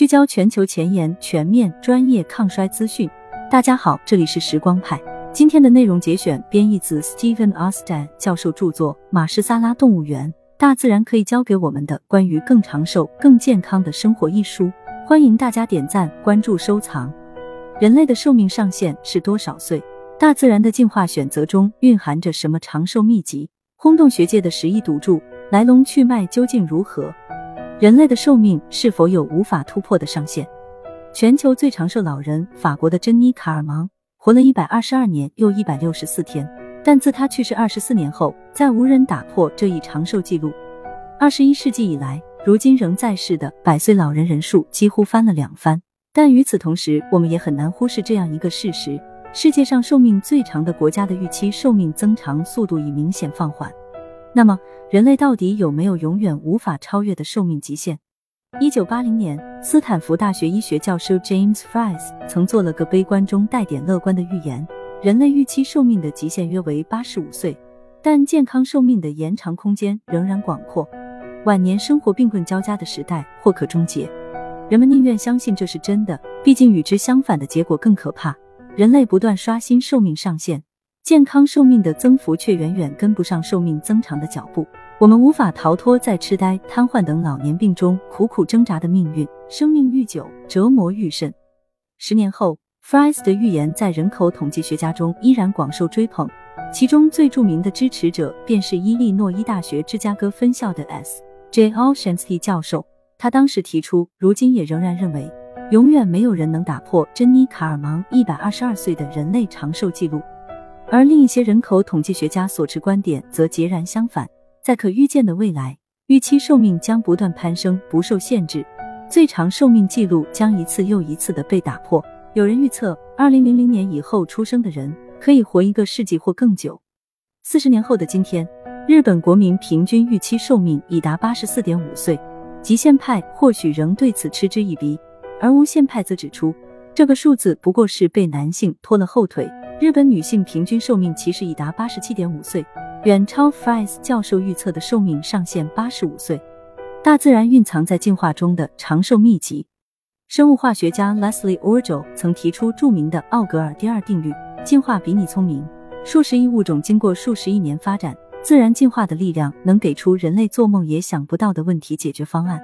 聚焦全球前沿、全面、专业抗衰资讯。大家好，这里是时光派。今天的内容节选编译自 Steven Austin 教授著作《马士萨拉动物园：大自然可以教给我们的关于更长寿、更健康的生活》一书。欢迎大家点赞、关注、收藏。人类的寿命上限是多少岁？大自然的进化选择中蕴含着什么长寿秘籍？轰动学界的十亿赌注来龙去脉究竟如何？人类的寿命是否有无法突破的上限？全球最长寿老人，法国的珍妮·卡尔芒活了一百二十二年又一百六十四天，但自他去世二十四年后，再无人打破这一长寿记录。二十一世纪以来，如今仍在世的百岁老人人数几乎翻了两番。但与此同时，我们也很难忽视这样一个事实：世界上寿命最长的国家的预期寿命增长速度已明显放缓。那么，人类到底有没有永远无法超越的寿命极限？一九八零年，斯坦福大学医学教授 James Fries 曾做了个悲观中带点乐观的预言：人类预期寿命的极限约为八十五岁，但健康寿命的延长空间仍然广阔。晚年生活病困交加的时代或可终结。人们宁愿相信这是真的，毕竟与之相反的结果更可怕。人类不断刷新寿命上限。健康寿命的增幅却远远跟不上寿命增长的脚步，我们无法逃脱在痴呆、瘫痪等老年病中苦苦挣扎的命运。生命愈久，折磨愈甚。十年后，Fries 的预言在人口统计学家中依然广受追捧，其中最著名的支持者便是伊利诺伊大学芝加哥分校的 S. J. o s h a n s k y 教授。他当时提出，如今也仍然认为，永远没有人能打破珍妮·卡尔芒一百二十二岁的人类长寿记录。而另一些人口统计学家所持观点则截然相反，在可预见的未来，预期寿命将不断攀升，不受限制，最长寿命记录将一次又一次的被打破。有人预测，二零零零年以后出生的人可以活一个世纪或更久。四十年后的今天，日本国民平均预期寿命已达八十四点五岁，极限派或许仍对此嗤之以鼻，而无限派则指出，这个数字不过是被男性拖了后腿。日本女性平均寿命其实已达八十七点五岁，远超 Fries 教授预测的寿命上限八十五岁。大自然蕴藏在进化中的长寿秘籍。生物化学家 Leslie Orgel 曾提出著名的奥格尔第二定律：进化比你聪明。数十亿物种经过数十亿年发展，自然进化的力量能给出人类做梦也想不到的问题解决方案。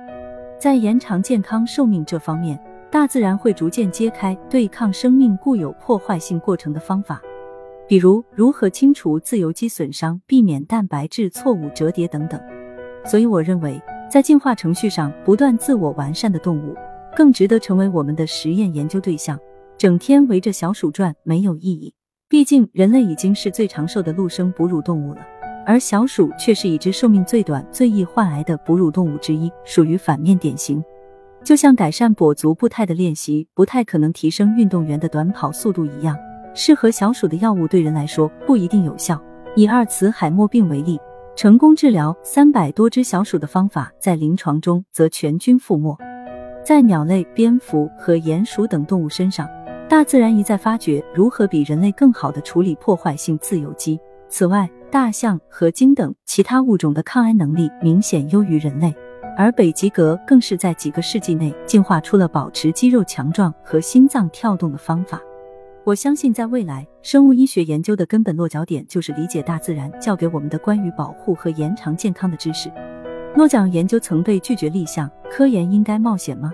在延长健康寿命这方面。大自然会逐渐揭开对抗生命固有破坏性过程的方法，比如如何清除自由基损伤、避免蛋白质错误折叠等等。所以，我认为在进化程序上不断自我完善的动物，更值得成为我们的实验研究对象。整天围着小鼠转没有意义，毕竟人类已经是最长寿的陆生哺乳动物了，而小鼠却是已知寿命最短、最易患癌的哺乳动物之一，属于反面典型。就像改善跛足步态的练习不太可能提升运动员的短跑速度一样，适合小鼠的药物对人来说不一定有效。以阿尔茨海默病为例，成功治疗三百多只小鼠的方法在临床中则全军覆没。在鸟类、蝙蝠和鼹鼠等动物身上，大自然一再发掘如何比人类更好的处理破坏性自由基。此外，大象和鲸等其他物种的抗癌能力明显优于人类。而北极蛤更是在几个世纪内进化出了保持肌肉强壮和心脏跳动的方法。我相信，在未来，生物医学研究的根本落脚点就是理解大自然教给我们的关于保护和延长健康的知识。诺奖研究曾被拒绝立项，科研应该冒险吗？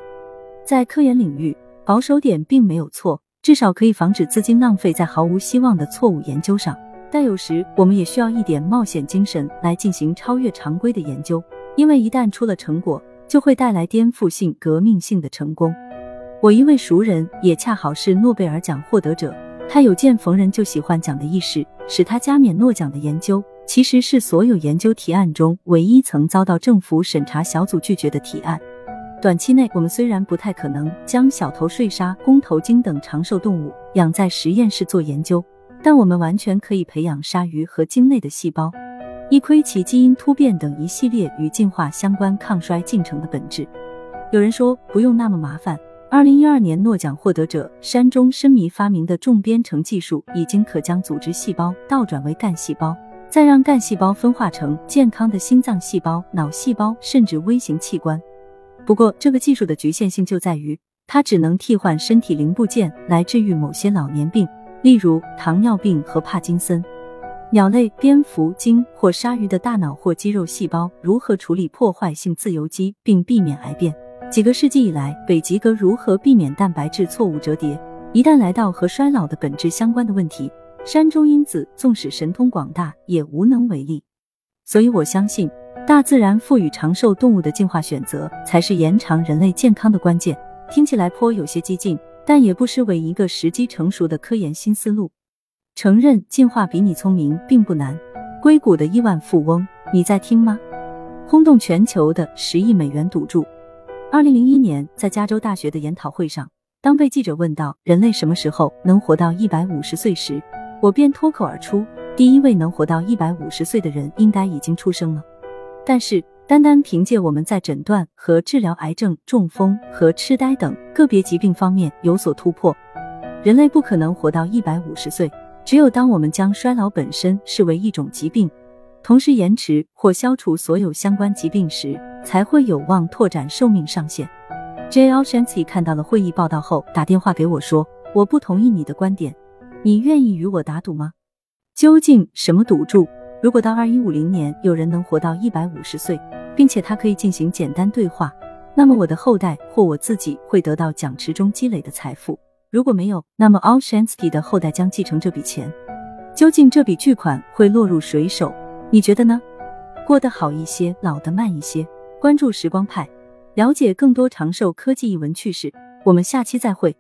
在科研领域，保守点并没有错，至少可以防止资金浪费在毫无希望的错误研究上。但有时，我们也需要一点冒险精神来进行超越常规的研究。因为一旦出了成果，就会带来颠覆性、革命性的成功。我一位熟人也恰好是诺贝尔奖获得者，他有见逢人就喜欢讲的意识，使他加冕诺奖的研究，其实是所有研究提案中唯一曾遭到政府审查小组拒绝的提案。短期内，我们虽然不太可能将小头睡鲨、公头鲸等长寿动物养在实验室做研究，但我们完全可以培养鲨鱼和鲸类的细胞。一窥其基因突变等一系列与进化相关抗衰进程的本质。有人说不用那么麻烦。二零一二年诺奖获得者山中伸弥发明的重编程技术，已经可将组织细胞倒转为干细胞，再让干细胞分化成健康的心脏细胞、脑细胞，甚至微型器官。不过，这个技术的局限性就在于，它只能替换身体零部件来治愈某些老年病，例如糖尿病和帕金森。鸟类、蝙蝠、鲸或鲨鱼的大脑或肌肉细胞如何处理破坏性自由基并避免癌变？几个世纪以来，北极格如何避免蛋白质错误折叠？一旦来到和衰老的本质相关的问题，山中因子纵使神通广大，也无能为力。所以我相信。大自然赋予长寿动物的进化选择，才是延长人类健康的关键。听起来颇有些激进，但也不失为一个时机成熟的科研新思路。承认进化比你聪明并不难。硅谷的亿万富翁，你在听吗？轰动全球的十亿美元赌注。二零零一年，在加州大学的研讨会上，当被记者问到人类什么时候能活到一百五十岁时，我便脱口而出：第一位能活到一百五十岁的人应该已经出生了。但是，单单凭借我们在诊断和治疗癌症、中风和痴呆等个别疾病方面有所突破，人类不可能活到一百五十岁。只有当我们将衰老本身视为一种疾病，同时延迟或消除所有相关疾病时，才会有望拓展寿命上限。J. L. Shanty 看到了会议报道后，打电话给我说：“我不同意你的观点，你愿意与我打赌吗？究竟什么赌注？”如果到二一五零年有人能活到一百五十岁，并且他可以进行简单对话，那么我的后代或我自己会得到奖池中积累的财富。如果没有，那么 Olshansky 的后代将继承这笔钱。究竟这笔巨款会落入谁手？你觉得呢？过得好一些，老得慢一些。关注时光派，了解更多长寿科技译文趣事。我们下期再会。